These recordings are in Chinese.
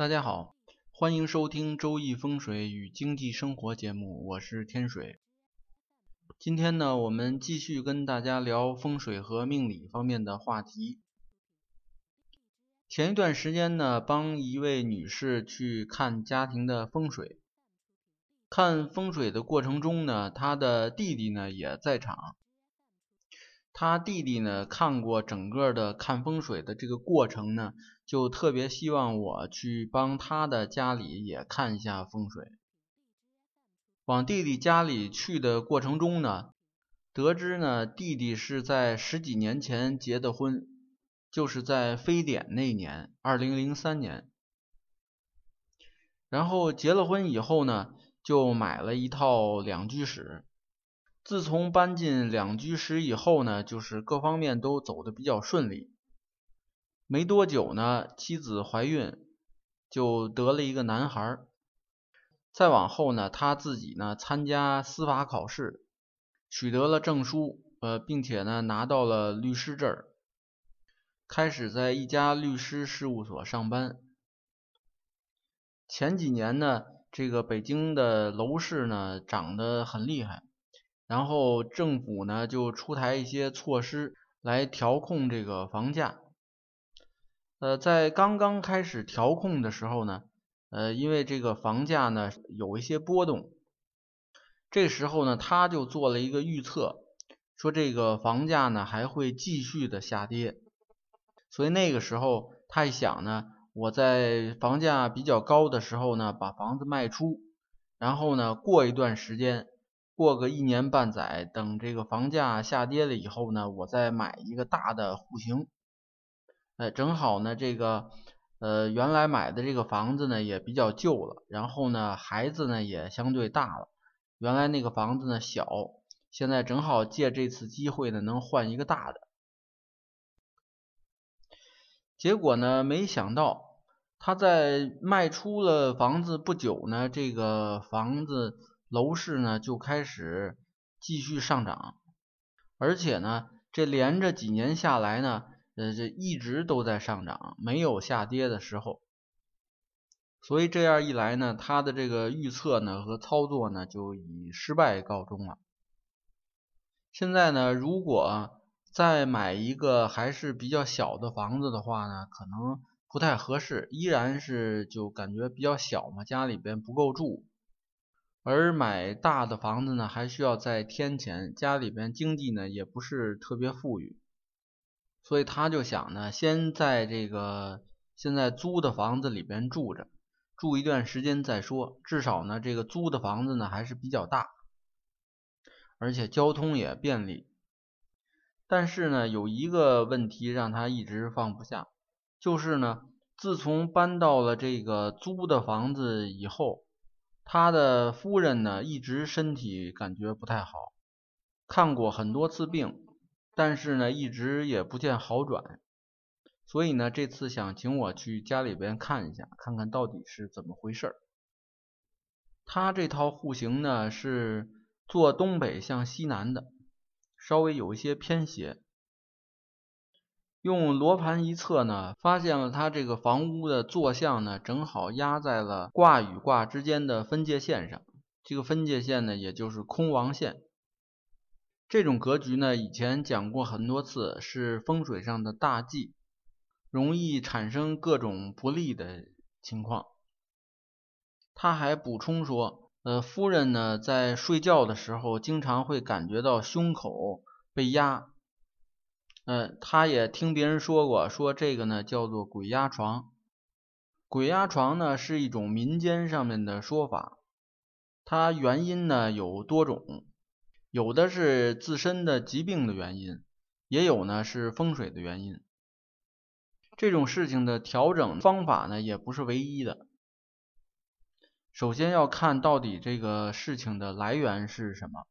大家好，欢迎收听《周易风水与经济生活》节目，我是天水。今天呢，我们继续跟大家聊风水和命理方面的话题。前一段时间呢，帮一位女士去看家庭的风水，看风水的过程中呢，她的弟弟呢也在场。他弟弟呢看过整个的看风水的这个过程呢，就特别希望我去帮他的家里也看一下风水。往弟弟家里去的过程中呢，得知呢弟弟是在十几年前结的婚，就是在非典那年，二零零三年。然后结了婚以后呢，就买了一套两居室。自从搬进两居室以后呢，就是各方面都走的比较顺利。没多久呢，妻子怀孕，就得了一个男孩。再往后呢，他自己呢参加司法考试，取得了证书，呃，并且呢拿到了律师证，开始在一家律师事务所上班。前几年呢，这个北京的楼市呢涨得很厉害。然后政府呢就出台一些措施来调控这个房价。呃，在刚刚开始调控的时候呢，呃，因为这个房价呢有一些波动，这时候呢他就做了一个预测，说这个房价呢还会继续的下跌。所以那个时候他一想呢，我在房价比较高的时候呢把房子卖出，然后呢过一段时间。过个一年半载，等这个房价下跌了以后呢，我再买一个大的户型。哎，正好呢，这个呃原来买的这个房子呢也比较旧了，然后呢孩子呢也相对大了，原来那个房子呢小，现在正好借这次机会呢能换一个大的。结果呢没想到他在卖出了房子不久呢，这个房子。楼市呢就开始继续上涨，而且呢，这连着几年下来呢，呃，这一直都在上涨，没有下跌的时候。所以这样一来呢，他的这个预测呢和操作呢就以失败告终了。现在呢，如果再买一个还是比较小的房子的话呢，可能不太合适，依然是就感觉比较小嘛，家里边不够住。而买大的房子呢，还需要再添钱，家里边经济呢也不是特别富裕，所以他就想呢，先在这个现在租的房子里边住着，住一段时间再说，至少呢这个租的房子呢还是比较大，而且交通也便利。但是呢，有一个问题让他一直放不下，就是呢，自从搬到了这个租的房子以后。他的夫人呢，一直身体感觉不太好，看过很多次病，但是呢，一直也不见好转，所以呢，这次想请我去家里边看一下，看看到底是怎么回事。他这套户型呢，是坐东北向西南的，稍微有一些偏斜。用罗盘一测呢，发现了他这个房屋的坐向呢，正好压在了卦与卦之间的分界线上。这个分界线呢，也就是空亡线。这种格局呢，以前讲过很多次，是风水上的大忌，容易产生各种不利的情况。他还补充说，呃，夫人呢，在睡觉的时候，经常会感觉到胸口被压。嗯，他也听别人说过，说这个呢叫做鬼压床。鬼压床呢是一种民间上面的说法，它原因呢有多种，有的是自身的疾病的原因，也有呢是风水的原因。这种事情的调整方法呢也不是唯一的，首先要看到底这个事情的来源是什么。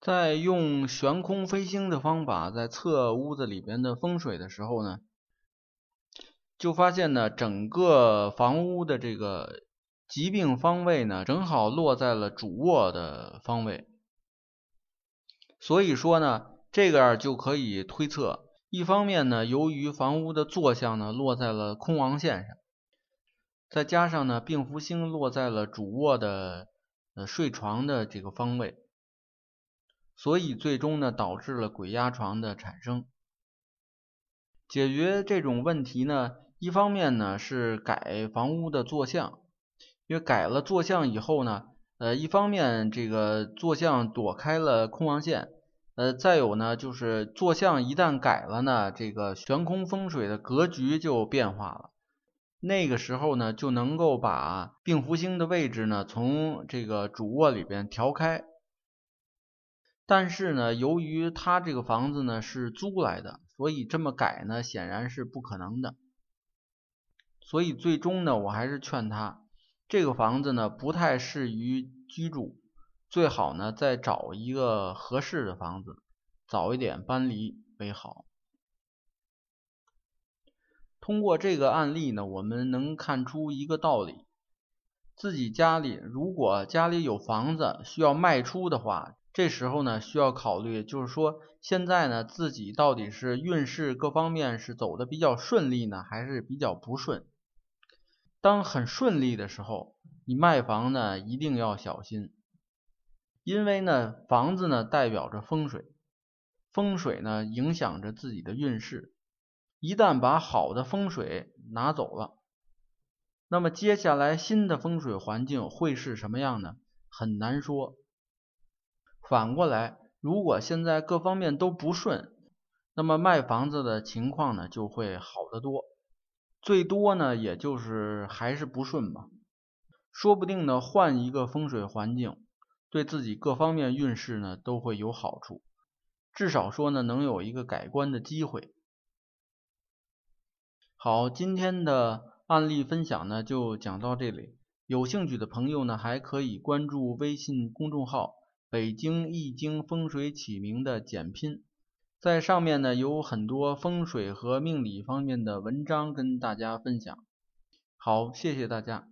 在用悬空飞星的方法在测屋子里边的风水的时候呢，就发现呢，整个房屋的这个疾病方位呢，正好落在了主卧的方位。所以说呢，这个就可以推测，一方面呢，由于房屋的坐向呢落在了空亡线上，再加上呢，病符星落在了主卧的呃睡床的这个方位，所以最终呢导致了鬼压床的产生。解决这种问题呢，一方面呢是改房屋的坐向，因为改了坐向以后呢，呃，一方面这个坐向躲开了空亡线，呃，再有呢就是坐向一旦改了呢，这个悬空风水的格局就变化了，那个时候呢就能够把病福星的位置呢从这个主卧里边调开。但是呢，由于他这个房子呢是租来的，所以这么改呢显然是不可能的。所以最终呢，我还是劝他，这个房子呢不太适于居住，最好呢再找一个合适的房子，早一点搬离为好。通过这个案例呢，我们能看出一个道理：自己家里如果家里有房子需要卖出的话。这时候呢，需要考虑，就是说，现在呢，自己到底是运势各方面是走的比较顺利呢，还是比较不顺？当很顺利的时候，你卖房呢，一定要小心，因为呢，房子呢代表着风水，风水呢影响着自己的运势，一旦把好的风水拿走了，那么接下来新的风水环境会是什么样呢？很难说。反过来，如果现在各方面都不顺，那么卖房子的情况呢就会好得多。最多呢也就是还是不顺吧，说不定呢换一个风水环境，对自己各方面运势呢都会有好处，至少说呢能有一个改观的机会。好，今天的案例分享呢就讲到这里，有兴趣的朋友呢还可以关注微信公众号。北京易经风水起名的简拼，在上面呢有很多风水和命理方面的文章跟大家分享。好，谢谢大家。